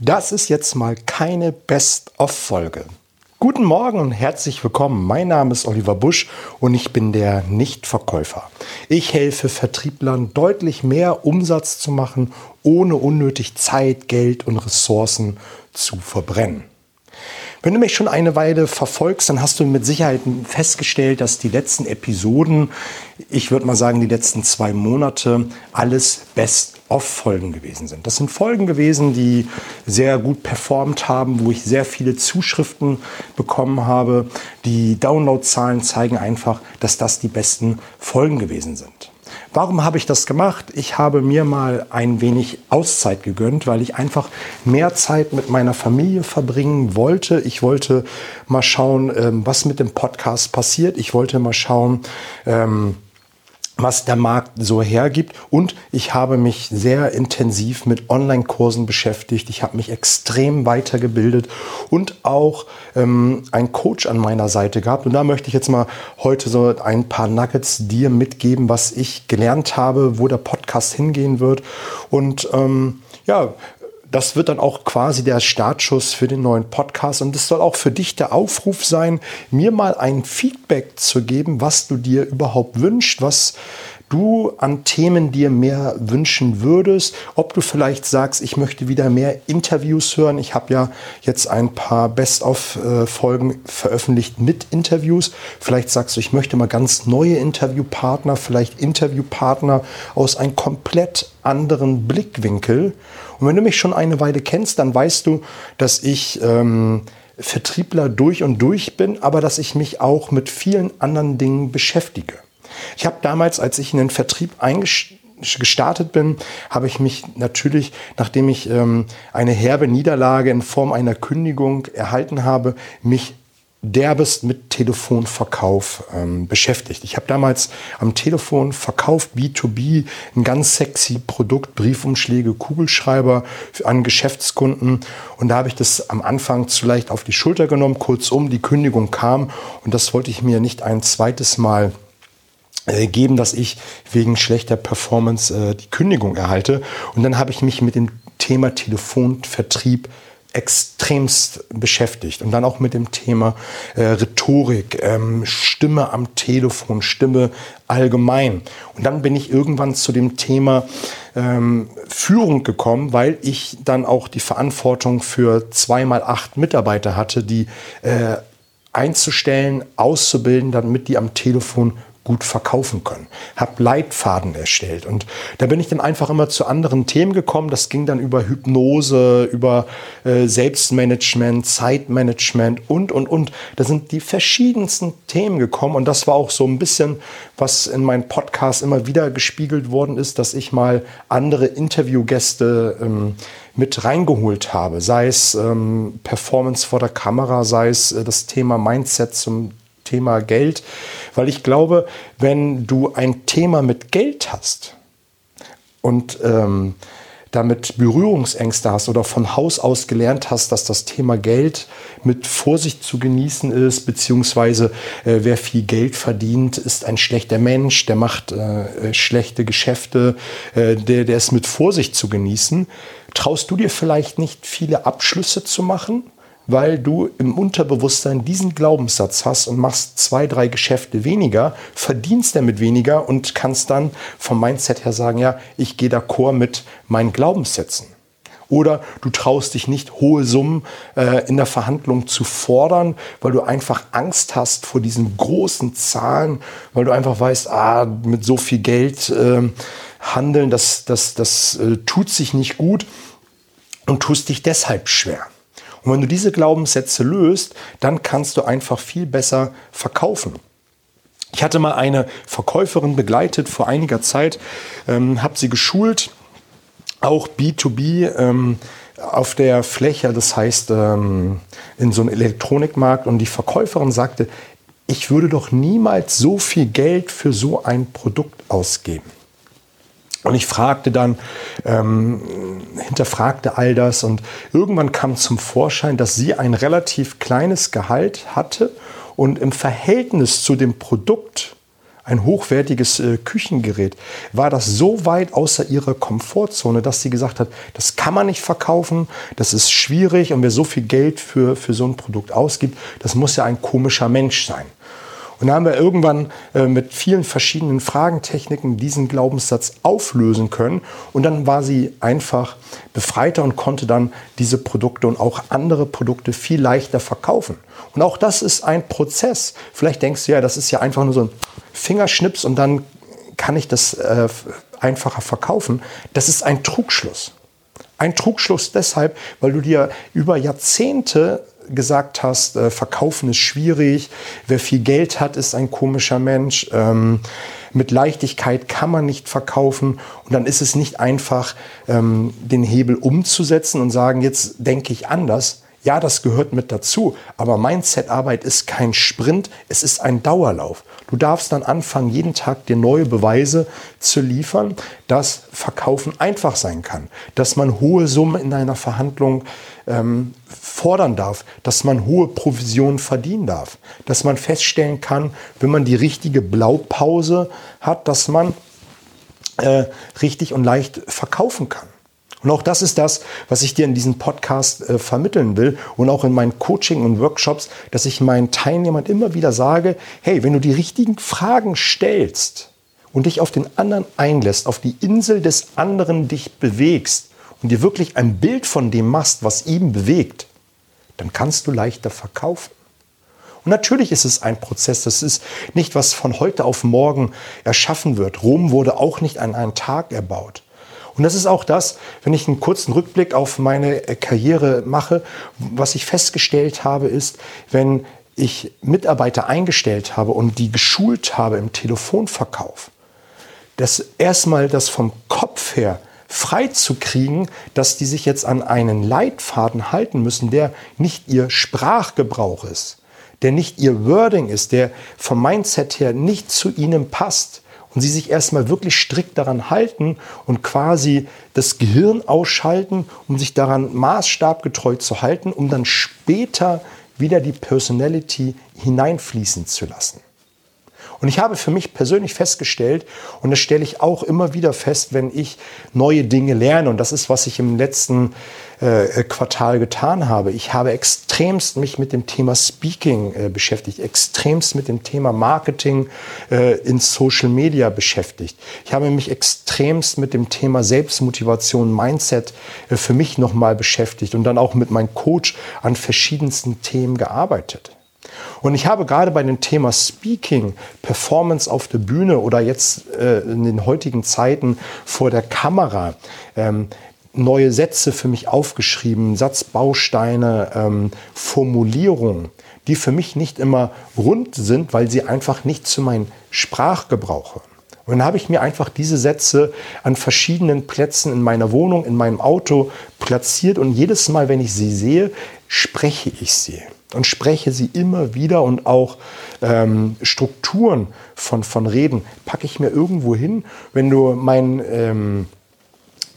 Das ist jetzt mal keine Best-of-Folge. Guten Morgen und herzlich willkommen. Mein Name ist Oliver Busch und ich bin der Nichtverkäufer. Ich helfe Vertrieblern deutlich mehr Umsatz zu machen, ohne unnötig Zeit, Geld und Ressourcen zu verbrennen. Wenn du mich schon eine Weile verfolgst, dann hast du mit Sicherheit festgestellt, dass die letzten Episoden, ich würde mal sagen die letzten zwei Monate, alles Best-of-Folgen gewesen sind. Das sind Folgen gewesen, die sehr gut performt haben, wo ich sehr viele Zuschriften bekommen habe. Die Downloadzahlen zeigen einfach, dass das die besten Folgen gewesen sind. Warum habe ich das gemacht? Ich habe mir mal ein wenig Auszeit gegönnt, weil ich einfach mehr Zeit mit meiner Familie verbringen wollte. Ich wollte mal schauen, ähm, was mit dem Podcast passiert. Ich wollte mal schauen, ähm, was der Markt so hergibt. Und ich habe mich sehr intensiv mit Online-Kursen beschäftigt. Ich habe mich extrem weitergebildet und auch ähm, einen Coach an meiner Seite gehabt. Und da möchte ich jetzt mal heute so ein paar Nuggets dir mitgeben, was ich gelernt habe, wo der Podcast hingehen wird. Und ähm, ja, das wird dann auch quasi der Startschuss für den neuen Podcast. Und es soll auch für dich der Aufruf sein, mir mal ein Feedback zu geben, was du dir überhaupt wünschst, was du an Themen dir mehr wünschen würdest, ob du vielleicht sagst, ich möchte wieder mehr Interviews hören. Ich habe ja jetzt ein paar Best-of-Folgen veröffentlicht mit Interviews. Vielleicht sagst du, ich möchte mal ganz neue Interviewpartner, vielleicht Interviewpartner aus einem komplett anderen Blickwinkel. Und wenn du mich schon eine Weile kennst, dann weißt du, dass ich ähm, Vertriebler durch und durch bin, aber dass ich mich auch mit vielen anderen Dingen beschäftige. Ich habe damals, als ich in den Vertrieb eingestartet bin, habe ich mich natürlich, nachdem ich ähm, eine herbe Niederlage in Form einer Kündigung erhalten habe, mich derbest mit Telefonverkauf ähm, beschäftigt. Ich habe damals am Telefon verkauft B2B ein ganz sexy Produkt, Briefumschläge, Kugelschreiber an Geschäftskunden und da habe ich das am Anfang zu leicht auf die Schulter genommen. Kurzum, die Kündigung kam und das wollte ich mir nicht ein zweites Mal geben, dass ich wegen schlechter Performance äh, die Kündigung erhalte. Und dann habe ich mich mit dem Thema Telefonvertrieb extremst beschäftigt und dann auch mit dem Thema äh, Rhetorik, ähm, Stimme am Telefon, Stimme allgemein. Und dann bin ich irgendwann zu dem Thema ähm, Führung gekommen, weil ich dann auch die Verantwortung für zweimal acht Mitarbeiter hatte, die äh, einzustellen, auszubilden, damit die am Telefon gut verkaufen können. Habe Leitfaden erstellt und da bin ich dann einfach immer zu anderen Themen gekommen. Das ging dann über Hypnose, über äh, Selbstmanagement, Zeitmanagement und, und, und. Da sind die verschiedensten Themen gekommen und das war auch so ein bisschen, was in meinem Podcast immer wieder gespiegelt worden ist, dass ich mal andere Interviewgäste ähm, mit reingeholt habe, sei es ähm, Performance vor der Kamera, sei es äh, das Thema Mindset zum Thema Geld, weil ich glaube, wenn du ein Thema mit Geld hast und ähm, damit Berührungsängste hast oder von Haus aus gelernt hast, dass das Thema Geld mit Vorsicht zu genießen ist, beziehungsweise äh, wer viel Geld verdient, ist ein schlechter Mensch, der macht äh, schlechte Geschäfte, äh, der, der ist mit Vorsicht zu genießen. Traust du dir vielleicht nicht viele Abschlüsse zu machen? Weil du im Unterbewusstsein diesen Glaubenssatz hast und machst zwei, drei Geschäfte weniger, verdienst damit weniger und kannst dann vom Mindset her sagen, ja, ich gehe d'accord mit meinen Glaubenssätzen. Oder du traust dich nicht, hohe Summen äh, in der Verhandlung zu fordern, weil du einfach Angst hast vor diesen großen Zahlen, weil du einfach weißt, ah, mit so viel Geld äh, handeln, das, das, das äh, tut sich nicht gut und tust dich deshalb schwer. Und wenn du diese Glaubenssätze löst, dann kannst du einfach viel besser verkaufen. Ich hatte mal eine Verkäuferin begleitet vor einiger Zeit, ähm, habe sie geschult, auch B2B ähm, auf der Fläche, das heißt ähm, in so einem Elektronikmarkt. Und die Verkäuferin sagte, ich würde doch niemals so viel Geld für so ein Produkt ausgeben. Und ich fragte dann, ähm, hinterfragte all das und irgendwann kam zum Vorschein, dass sie ein relativ kleines Gehalt hatte und im Verhältnis zu dem Produkt ein hochwertiges äh, Küchengerät, war das so weit außer ihrer Komfortzone, dass sie gesagt hat, das kann man nicht verkaufen, das ist schwierig und wer so viel Geld für, für so ein Produkt ausgibt, das muss ja ein komischer Mensch sein. Und da haben wir irgendwann äh, mit vielen verschiedenen Fragentechniken diesen Glaubenssatz auflösen können. Und dann war sie einfach befreiter und konnte dann diese Produkte und auch andere Produkte viel leichter verkaufen. Und auch das ist ein Prozess. Vielleicht denkst du ja, das ist ja einfach nur so ein Fingerschnips und dann kann ich das äh, einfacher verkaufen. Das ist ein Trugschluss. Ein Trugschluss deshalb, weil du dir über Jahrzehnte gesagt hast, äh, verkaufen ist schwierig, wer viel Geld hat, ist ein komischer Mensch, ähm, mit Leichtigkeit kann man nicht verkaufen. Und dann ist es nicht einfach, ähm, den Hebel umzusetzen und sagen, jetzt denke ich anders. Ja, das gehört mit dazu, aber Mindset-Arbeit ist kein Sprint, es ist ein Dauerlauf. Du darfst dann anfangen, jeden Tag dir neue Beweise zu liefern, dass Verkaufen einfach sein kann, dass man hohe Summen in einer Verhandlung ähm, fordern darf, dass man hohe Provisionen verdienen darf, dass man feststellen kann, wenn man die richtige Blaupause hat, dass man äh, richtig und leicht verkaufen kann. Und auch das ist das, was ich dir in diesem Podcast äh, vermitteln will und auch in meinen Coaching und Workshops, dass ich meinen Teilnehmern immer wieder sage, hey, wenn du die richtigen Fragen stellst und dich auf den anderen einlässt, auf die Insel des anderen dich bewegst und dir wirklich ein Bild von dem machst, was ihm bewegt, dann kannst du leichter verkaufen. Und natürlich ist es ein Prozess. Das ist nicht, was von heute auf morgen erschaffen wird. Rom wurde auch nicht an einem Tag erbaut. Und das ist auch das, wenn ich einen kurzen Rückblick auf meine äh, Karriere mache, was ich festgestellt habe, ist, wenn ich Mitarbeiter eingestellt habe und die geschult habe im Telefonverkauf, dass erstmal das vom Kopf her frei zu kriegen, dass die sich jetzt an einen Leitfaden halten müssen, der nicht ihr Sprachgebrauch ist, der nicht ihr Wording ist, der vom Mindset her nicht zu ihnen passt, und sie sich erstmal wirklich strikt daran halten und quasi das Gehirn ausschalten, um sich daran maßstabgetreu zu halten, um dann später wieder die Personality hineinfließen zu lassen. Und ich habe für mich persönlich festgestellt, und das stelle ich auch immer wieder fest, wenn ich neue Dinge lerne, und das ist, was ich im letzten äh, Quartal getan habe. Ich habe extremst mich mit dem Thema Speaking äh, beschäftigt, extremst mit dem Thema Marketing äh, in Social Media beschäftigt. Ich habe mich extremst mit dem Thema Selbstmotivation, Mindset äh, für mich nochmal beschäftigt und dann auch mit meinem Coach an verschiedensten Themen gearbeitet. Und ich habe gerade bei dem Thema Speaking, Performance auf der Bühne oder jetzt äh, in den heutigen Zeiten vor der Kamera ähm, neue Sätze für mich aufgeschrieben, Satzbausteine, ähm, Formulierungen, die für mich nicht immer rund sind, weil sie einfach nicht zu meinem Sprachgebrauch hören. Und dann habe ich mir einfach diese Sätze an verschiedenen Plätzen in meiner Wohnung, in meinem Auto platziert und jedes Mal, wenn ich sie sehe, spreche ich sie und spreche sie immer wieder und auch ähm, Strukturen von, von Reden packe ich mir irgendwo hin. Wenn du mein ähm,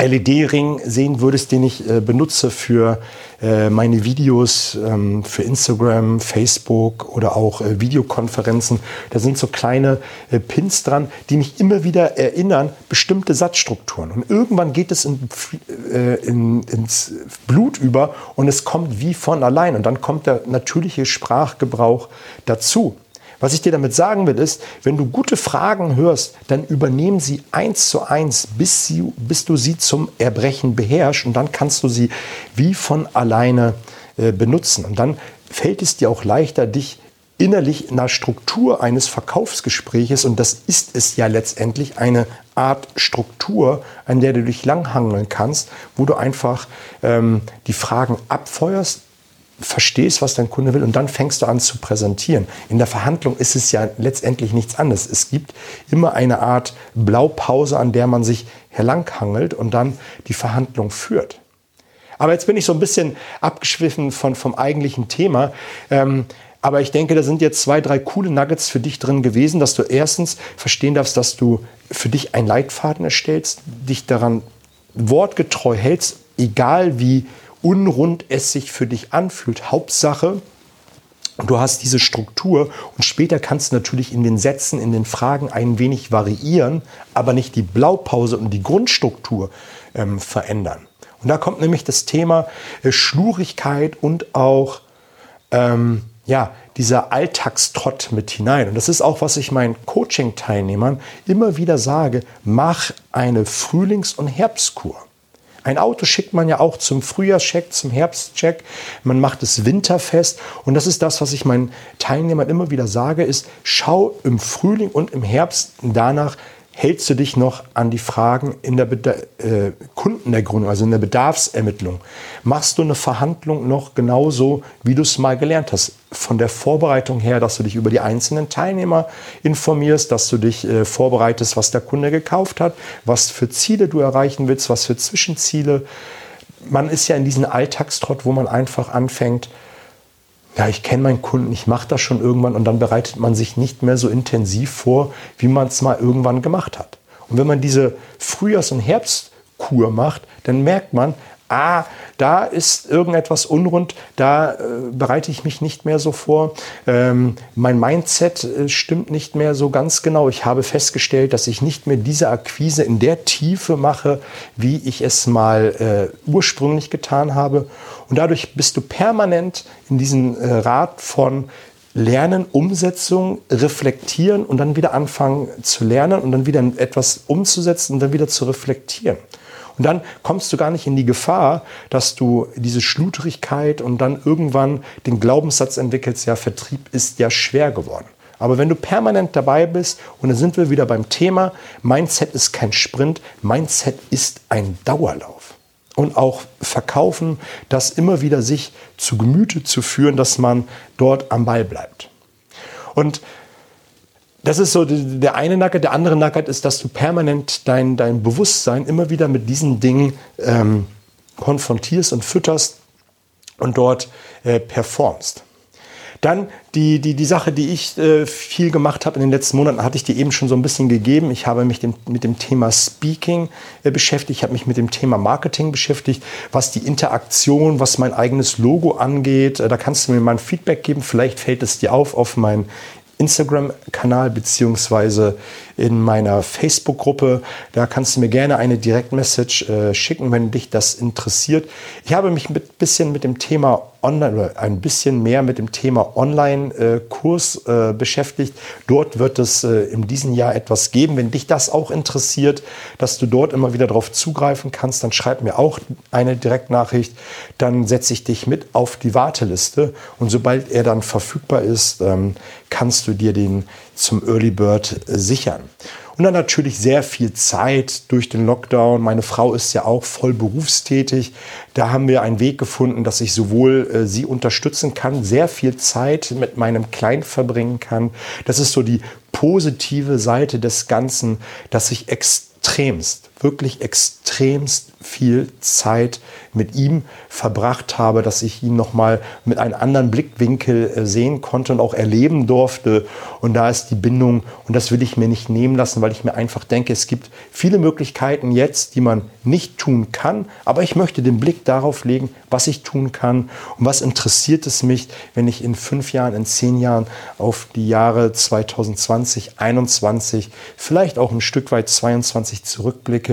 LED-Ring sehen würdest, den ich äh, benutze für äh, meine Videos, ähm, für Instagram, Facebook oder auch äh, Videokonferenzen. Da sind so kleine äh, Pins dran, die mich immer wieder erinnern, bestimmte Satzstrukturen. Und irgendwann geht es in, äh, in, ins Blut über und es kommt wie von allein. Und dann kommt der natürliche Sprachgebrauch dazu. Was ich dir damit sagen will, ist, wenn du gute Fragen hörst, dann übernehmen sie eins zu eins, bis, sie, bis du sie zum Erbrechen beherrschst und dann kannst du sie wie von alleine äh, benutzen. Und dann fällt es dir auch leichter, dich innerlich in der Struktur eines Verkaufsgespräches, und das ist es ja letztendlich, eine Art Struktur, an der du dich langhangeln kannst, wo du einfach ähm, die Fragen abfeuerst, verstehst, was dein Kunde will und dann fängst du an zu präsentieren. In der Verhandlung ist es ja letztendlich nichts anderes. Es gibt immer eine Art Blaupause, an der man sich herlanghangelt und dann die Verhandlung führt. Aber jetzt bin ich so ein bisschen abgeschwiffen von, vom eigentlichen Thema. Ähm, aber ich denke, da sind jetzt zwei, drei coole Nuggets für dich drin gewesen, dass du erstens verstehen darfst, dass du für dich einen Leitfaden erstellst, dich daran wortgetreu hältst, egal wie unrund es sich für dich anfühlt. Hauptsache, du hast diese Struktur und später kannst du natürlich in den Sätzen, in den Fragen ein wenig variieren, aber nicht die Blaupause und die Grundstruktur ähm, verändern. Und da kommt nämlich das Thema äh, Schlurigkeit und auch ähm, ja, dieser Alltagstrott mit hinein. Und das ist auch, was ich meinen Coaching-Teilnehmern immer wieder sage, mach eine Frühlings- und Herbstkur. Ein Auto schickt man ja auch zum Frühjahrscheck, zum Herbstcheck. Man macht es winterfest. Und das ist das, was ich meinen Teilnehmern immer wieder sage, ist, schau im Frühling und im Herbst danach, hältst du dich noch an die Fragen in der Beda äh, Kundenergründung, also in der Bedarfsermittlung? Machst du eine Verhandlung noch genauso, wie du es mal gelernt hast? Von der Vorbereitung her, dass du dich über die einzelnen Teilnehmer informierst, dass du dich äh, vorbereitest, was der Kunde gekauft hat, was für Ziele du erreichen willst, was für Zwischenziele. Man ist ja in diesem Alltagstrott, wo man einfach anfängt, ja, ich kenne meinen Kunden, ich mache das schon irgendwann und dann bereitet man sich nicht mehr so intensiv vor, wie man es mal irgendwann gemacht hat. Und wenn man diese Frühjahrs- und Herbstkur macht, dann merkt man, ah, da ist irgendetwas unrund, da äh, bereite ich mich nicht mehr so vor. Ähm, mein Mindset äh, stimmt nicht mehr so ganz genau. Ich habe festgestellt, dass ich nicht mehr diese Akquise in der Tiefe mache, wie ich es mal äh, ursprünglich getan habe. Und dadurch bist du permanent in diesem äh, Rad von Lernen, Umsetzung, reflektieren und dann wieder anfangen zu lernen und dann wieder etwas umzusetzen und dann wieder zu reflektieren. Und dann kommst du gar nicht in die Gefahr, dass du diese Schludrigkeit und dann irgendwann den Glaubenssatz entwickelst, ja, Vertrieb ist ja schwer geworden. Aber wenn du permanent dabei bist, und dann sind wir wieder beim Thema, Mindset ist kein Sprint, Mindset ist ein Dauerlauf. Und auch verkaufen, das immer wieder sich zu Gemüte zu führen, dass man dort am Ball bleibt. Und das ist so der eine Nackert. Der andere Nackert ist, dass du permanent dein, dein Bewusstsein immer wieder mit diesen Dingen ähm, konfrontierst und fütterst und dort äh, performst. Dann die, die, die Sache, die ich äh, viel gemacht habe in den letzten Monaten, hatte ich dir eben schon so ein bisschen gegeben. Ich habe mich dem, mit dem Thema Speaking äh, beschäftigt, ich habe mich mit dem Thema Marketing beschäftigt, was die Interaktion, was mein eigenes Logo angeht. Äh, da kannst du mir mal ein Feedback geben. Vielleicht fällt es dir auf auf mein Instagram-Kanal beziehungsweise in meiner Facebook-Gruppe. Da kannst du mir gerne eine Direktmessage äh, schicken, wenn dich das interessiert. Ich habe mich ein bisschen mit dem Thema Online ein bisschen mehr mit dem Thema Online-Kurs äh, beschäftigt. Dort wird es äh, in diesem Jahr etwas geben. Wenn dich das auch interessiert, dass du dort immer wieder darauf zugreifen kannst, dann schreib mir auch eine Direktnachricht. Dann setze ich dich mit auf die Warteliste und sobald er dann verfügbar ist, ähm, kannst du dir den zum Early Bird sichern. Und dann natürlich sehr viel Zeit durch den Lockdown. Meine Frau ist ja auch voll berufstätig. Da haben wir einen Weg gefunden, dass ich sowohl äh, sie unterstützen kann, sehr viel Zeit mit meinem Kleinen verbringen kann. Das ist so die positive Seite des Ganzen, dass ich extremst, wirklich extremst viel Zeit mit ihm verbracht habe, dass ich ihn noch mal mit einem anderen Blickwinkel äh, sehen konnte und auch erleben durfte. Und da ist die Bindung und das will ich mir nicht nehmen lassen, weil ich mir einfach denke, es gibt viele Möglichkeiten jetzt, die man nicht tun kann, aber ich möchte den Blick darauf legen, was ich tun kann. Und was interessiert es mich, wenn ich in fünf Jahren, in zehn Jahren auf die Jahre 2020, 2021, vielleicht auch ein Stück weit 22 zurückblicke,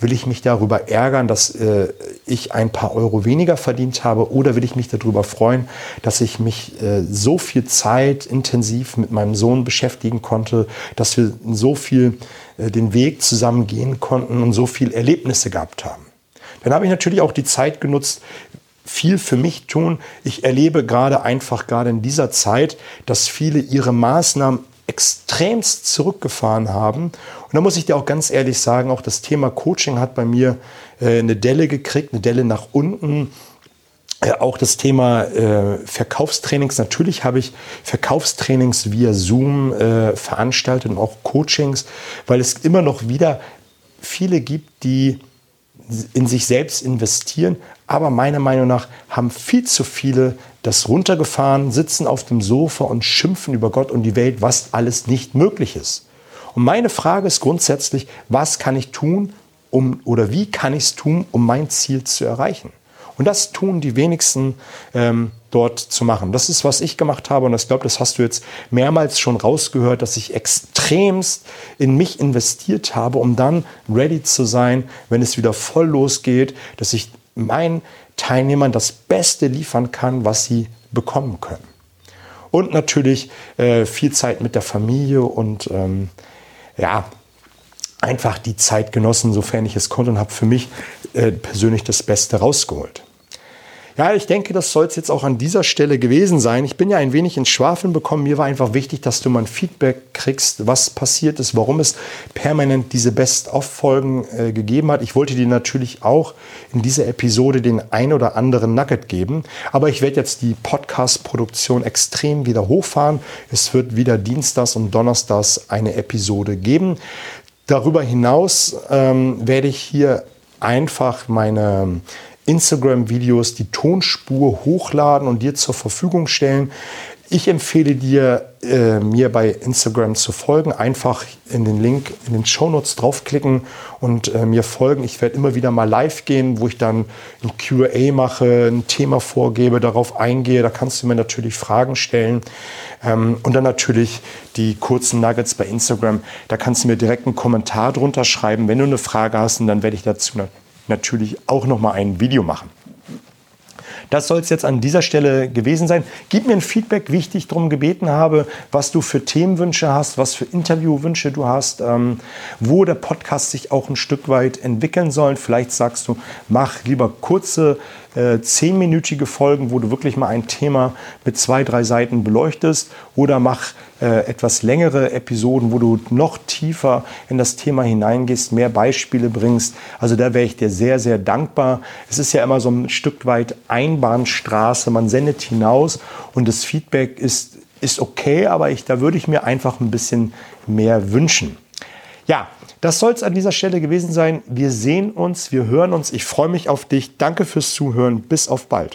will ich mich darüber ärgern, dass äh, ich ein paar Euro weniger verdient habe oder will ich mich darüber freuen, dass ich mich äh, so viel Zeit intensiv mit meinem Sohn beschäftigen konnte, dass wir so viel äh, den Weg zusammen gehen konnten und so viel Erlebnisse gehabt haben. Dann habe ich natürlich auch die Zeit genutzt, viel für mich tun. Ich erlebe gerade einfach gerade in dieser Zeit, dass viele ihre Maßnahmen extremst zurückgefahren haben. Und da muss ich dir auch ganz ehrlich sagen, auch das Thema Coaching hat bei mir äh, eine Delle gekriegt, eine Delle nach unten. Äh, auch das Thema äh, Verkaufstrainings. Natürlich habe ich Verkaufstrainings via Zoom äh, veranstaltet und auch Coachings, weil es immer noch wieder viele gibt, die in sich selbst investieren, aber meiner Meinung nach haben viel zu viele das runtergefahren, sitzen auf dem Sofa und schimpfen über Gott und die Welt, was alles nicht möglich ist. Und meine Frage ist grundsätzlich, was kann ich tun, um oder wie kann ich es tun, um mein Ziel zu erreichen? Und das tun die wenigsten ähm, dort zu machen. Das ist, was ich gemacht habe und ich glaube, das hast du jetzt mehrmals schon rausgehört, dass ich extremst in mich investiert habe, um dann ready zu sein, wenn es wieder voll losgeht, dass ich meinen Teilnehmern das Beste liefern kann, was sie bekommen können. Und natürlich äh, viel Zeit mit der Familie und ähm, ja, einfach die Zeit genossen, sofern ich es konnte und habe für mich äh, persönlich das Beste rausgeholt. Ja, ich denke, das soll es jetzt auch an dieser Stelle gewesen sein. Ich bin ja ein wenig ins Schwafeln bekommen. Mir war einfach wichtig, dass du mal ein Feedback kriegst, was passiert ist, warum es permanent diese Best-of-Folgen äh, gegeben hat. Ich wollte dir natürlich auch in dieser Episode den ein oder anderen Nugget geben. Aber ich werde jetzt die Podcast-Produktion extrem wieder hochfahren. Es wird wieder Dienstags und Donnerstags eine Episode geben. Darüber hinaus ähm, werde ich hier einfach meine Instagram-Videos die Tonspur hochladen und dir zur Verfügung stellen. Ich empfehle dir, äh, mir bei Instagram zu folgen. Einfach in den Link in den Shownotes draufklicken und äh, mir folgen. Ich werde immer wieder mal live gehen, wo ich dann ein QA mache, ein Thema vorgebe, darauf eingehe. Da kannst du mir natürlich Fragen stellen. Ähm, und dann natürlich die kurzen Nuggets bei Instagram. Da kannst du mir direkt einen Kommentar drunter schreiben, wenn du eine Frage hast. Und dann werde ich dazu natürlich auch noch mal ein Video machen. Das soll es jetzt an dieser Stelle gewesen sein. Gib mir ein Feedback, wie ich dich darum gebeten habe, was du für Themenwünsche hast, was für Interviewwünsche du hast, ähm, wo der Podcast sich auch ein Stück weit entwickeln soll. Vielleicht sagst du, mach lieber kurze äh, zehnminütige Folgen, wo du wirklich mal ein Thema mit zwei, drei Seiten beleuchtest oder mach äh, etwas längere Episoden, wo du noch tiefer in das Thema hineingehst, mehr Beispiele bringst. Also da wäre ich dir sehr, sehr dankbar. Es ist ja immer so ein Stück weit Einbahnstraße. Man sendet hinaus und das Feedback ist, ist okay, aber ich, da würde ich mir einfach ein bisschen mehr wünschen. Ja, das soll es an dieser Stelle gewesen sein. Wir sehen uns, wir hören uns. Ich freue mich auf dich. Danke fürs Zuhören. Bis auf bald.